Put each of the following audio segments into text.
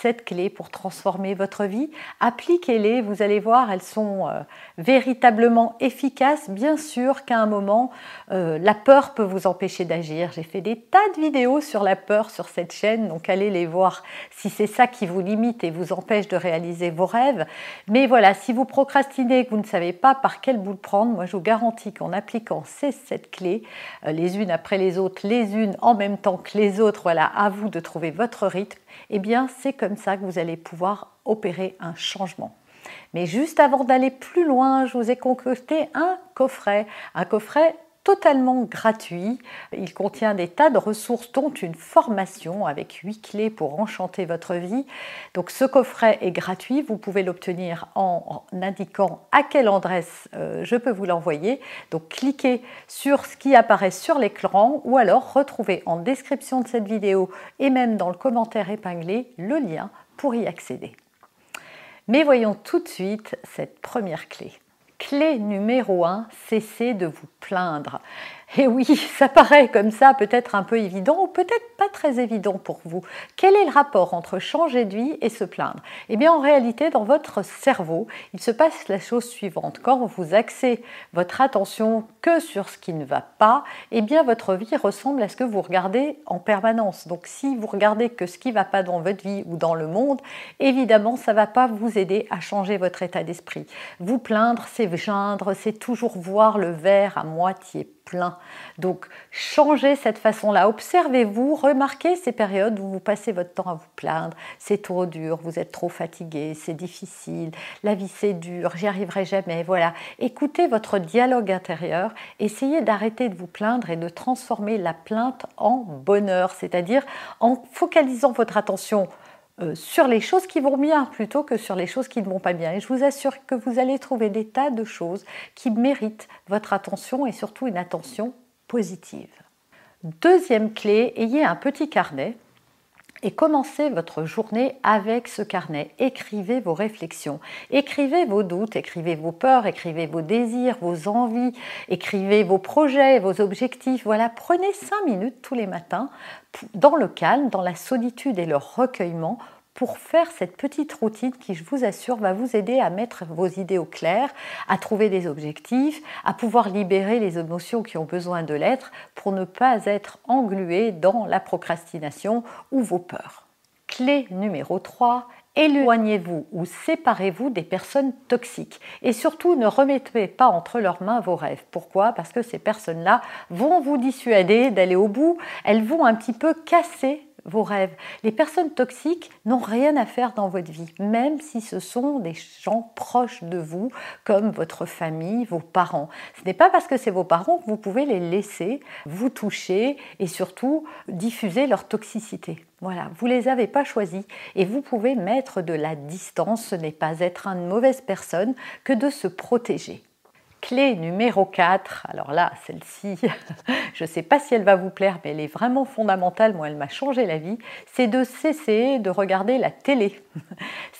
cette clé pour transformer votre vie. Appliquez-les, vous allez voir, elles sont euh, véritablement efficaces. Bien sûr qu'à un moment, euh, la peur peut vous empêcher d'agir. J'ai fait des tas de vidéos sur la peur sur cette chaîne, donc allez les voir si c'est ça qui vous limite et vous empêche de réaliser vos rêves. Mais voilà, si vous procrastinez, que vous ne savez pas par quel bout le prendre, moi je vous garantis qu'en appliquant ces sept clés, euh, les unes après les autres, les unes en même temps que les autres, voilà, à vous de trouver votre rythme eh bien c'est comme ça que vous allez pouvoir opérer un changement. Mais juste avant d'aller plus loin, je vous ai concocté un coffret, un coffret totalement gratuit. Il contient des tas de ressources, dont une formation avec huit clés pour enchanter votre vie. Donc ce coffret est gratuit, vous pouvez l'obtenir en, indiquant à quelle adresse euh, je peux vous l'envoyer. Donc cliquez sur ce qui apparaît sur l'écran ou alors retrouvez en description de cette vidéo et même dans le commentaire épinglé le lien pour y accéder. Mais voyons tout de suite cette première clé. Clé numéro 1, cessez de vous plaindre. Et oui, ça paraît comme ça peut-être un peu évident ou peut-être pas très évident pour vous. Quel est le rapport entre changer de vie et se plaindre? Eh bien en réalité, dans votre cerveau, il se passe la chose suivante. Quand vous axez votre attention que sur ce qui ne va pas, eh bien votre vie ressemble à ce que vous regardez en permanence. Donc si vous regardez que ce qui ne va pas dans votre vie ou dans le monde, évidemment, ça ne va pas vous aider à changer votre état d'esprit. Vous plaindre, c'est geindre, c'est toujours voir le verre à moitié plein. Donc changez cette façon-là. Observez-vous, remarquez ces périodes où vous passez votre temps à vous plaindre. C'est trop dur, vous êtes trop fatigué, c'est difficile, la vie c'est dur, j'y arriverai jamais. Voilà. Écoutez votre dialogue intérieur, essayez d'arrêter de vous plaindre et de transformer la plainte en bonheur, c'est-à-dire en focalisant votre attention sur les choses qui vont bien plutôt que sur les choses qui ne vont pas bien. Et je vous assure que vous allez trouver des tas de choses qui méritent votre attention et surtout une attention positive. Deuxième clé, ayez un petit carnet et commencez votre journée avec ce carnet. Écrivez vos réflexions, écrivez vos doutes, écrivez vos peurs, écrivez vos désirs, vos envies, écrivez vos projets, vos objectifs. Voilà, prenez cinq minutes tous les matins dans le calme, dans la solitude et le recueillement pour faire cette petite routine qui, je vous assure, va vous aider à mettre vos idées au clair, à trouver des objectifs, à pouvoir libérer les émotions qui ont besoin de l'être pour ne pas être englué dans la procrastination ou vos peurs. Clé numéro 3, éloignez-vous ou séparez-vous des personnes toxiques. Et surtout, ne remettez pas entre leurs mains vos rêves. Pourquoi? Parce que ces personnes-là vont vous dissuader d'aller au bout, elles vont un petit peu casser vos rêves. Les personnes toxiques n'ont rien à faire dans votre vie, même si ce sont des gens proches de vous, comme votre famille, vos parents. Ce n'est pas parce que c'est vos parents que vous pouvez les laisser vous toucher et surtout diffuser leur toxicité. Voilà, vous les avez pas choisis et vous pouvez mettre de la distance. Ce n'est pas être une mauvaise personne que de se protéger. Clé numéro 4, alors là, celle-ci, je ne sais pas si elle va vous plaire, mais elle est vraiment fondamentale, moi elle m'a changé la vie, c'est de cesser de regarder la télé.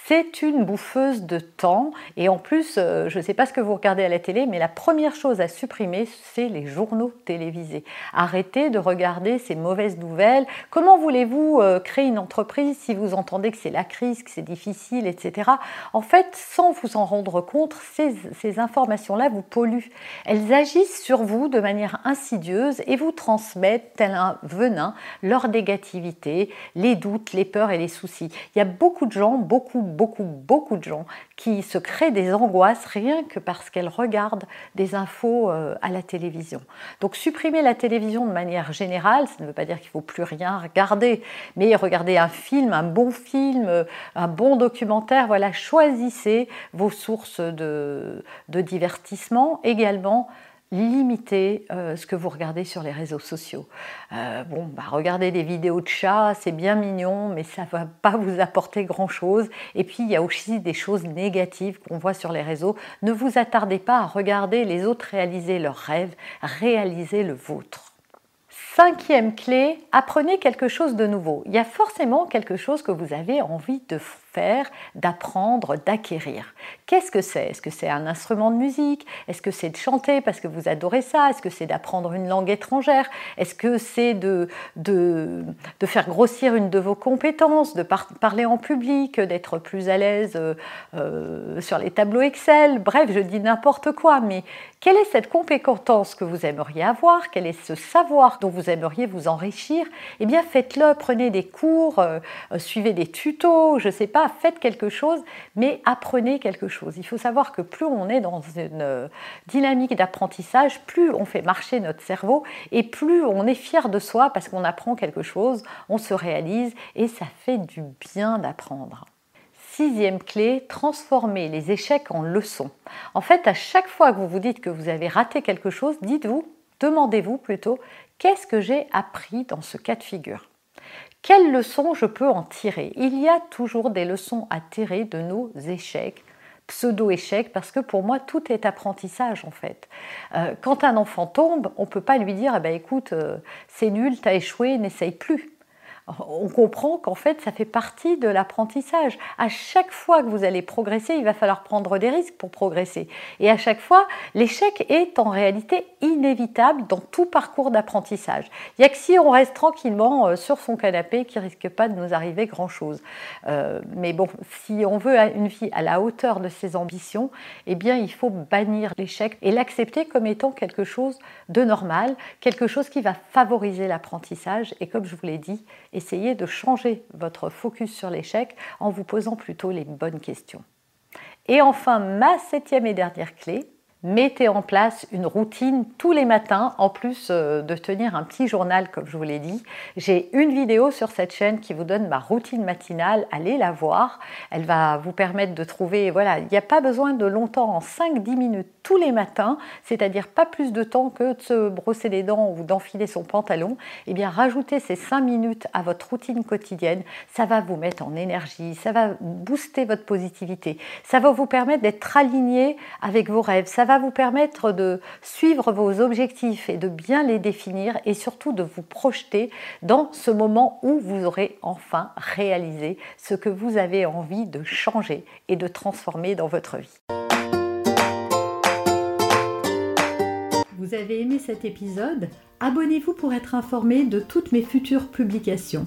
C'est une bouffeuse de temps et en plus, euh, je ne sais pas ce que vous regardez à la télé, mais la première chose à supprimer, c'est les journaux télévisés. Arrêtez de regarder ces mauvaises nouvelles. Comment voulez-vous euh, créer une entreprise si vous entendez que c'est la crise, que c'est difficile, etc. En fait, sans vous en rendre compte, ces, ces informations-là vous polluent. Elles agissent sur vous de manière insidieuse et vous transmettent, tel un venin, leur négativité, les doutes, les peurs et les soucis. Il y a beaucoup de gens, beaucoup, beaucoup, beaucoup de gens qui se créent des angoisses rien que parce qu'elles regardent des infos euh, à la télévision. Donc supprimer la télévision de manière générale, ça ne veut pas dire qu'il ne faut plus rien regarder, mais regarder un film, un bon film, un bon documentaire, voilà, choisissez vos sources de, divertissement. Également, limitez euh, ce que vous regardez sur les réseaux sociaux. Euh, bon, bah, regarder des vidéos de chats, c'est bien mignon, mais ça va pas vous apporter grand-chose. Et puis, il y a aussi des choses négatives qu'on voit sur les réseaux. Ne vous attardez pas à regarder les autres réaliser leurs rêves, réalisez le vôtre. Cinquième clé, apprenez quelque chose de nouveau. Il y a forcément quelque chose que vous avez envie de faire, d'apprendre, d'acquérir. Qu'est-ce que c'est? Est-ce que c'est un instrument de musique? Est-ce que c'est de chanter parce que vous adorez ça? Est-ce que c'est d'apprendre une langue étrangère? Est-ce que c'est de, de, de, faire grossir une de vos compétences, de parler en public, d'être plus à l'aise euh, euh, sur les tableaux Excel? Bref, je dis n'importe quoi, mais quelle est cette compétence que vous aimeriez avoir? Quel est ce savoir dont vous aimeriez vous enrichir? Eh bien, faites-le, prenez des cours, euh, suivez des tutos, je ne sais pas, faites quelque chose, mais apprenez quelque chose. Il faut savoir que plus on est dans une euh, dynamique d'apprentissage, plus on fait marcher notre cerveau et plus on est fier de soi parce qu'on apprend quelque chose, on se réalise et ça fait du bien d'apprendre. Sixième clé, transformer les échecs en leçons. En fait, à chaque fois que vous vous dites que vous avez raté quelque chose, dites-vous, demandez-vous plutôt, qu'est-ce que j'ai appris dans ce cas de figure? Quelles leçons je peux en tirer? Il y a toujours des leçons à tirer de nos échecs, pseudo-échecs, parce que pour moi, tout est apprentissage en fait. Euh, quand un enfant tombe, on ne peut pas lui dire eh ben, écoute, euh, c'est nul, tu as échoué, n'essaye plus on comprend qu'en fait, ça fait partie de l'apprentissage. À chaque fois que vous allez progresser, il va falloir prendre des risques pour progresser. Et à chaque fois, l'échec est en réalité inévitable dans tout parcours d'apprentissage. Il n'y a que si on reste tranquillement euh, sur son canapé qui risque pas de nous arriver grand-chose. Euh, mais bon, si on veut une vie à la hauteur de ses ambitions, eh bien, il faut bannir l'échec et l'accepter comme étant quelque chose de normal, quelque chose qui va favoriser l'apprentissage. Et comme je vous l'ai dit, essayez de changer votre focus sur l'échec en vous posant plutôt les bonnes questions. Et enfin, ma septième et dernière clé, mettez en place une routine tous les matins, en plus euh, de tenir un petit journal, comme je vous l'ai dit. J'ai une vidéo sur cette chaîne qui vous donne ma routine matinale. Allez la voir. Elle va vous permettre de trouver, voilà, il n'y a pas besoin de longtemps, en 5-10 minutes tous les matins, c'est-à-dire pas plus de temps que de se brosser les dents ou d'enfiler son pantalon. Eh bien, rajoutez ces 5 minutes à votre routine quotidienne. Ça va vous mettre en énergie, ça va booster votre positivité, ça va vous permettre d'être aligné avec vos rêves, vous permettre de suivre vos objectifs et de bien les définir et surtout de vous projeter dans ce moment où vous aurez enfin réalisé ce que vous avez envie de changer et de transformer dans votre vie. Vous avez aimé cet épisode? Abonnez-vous pour être informé de toutes mes futures publications.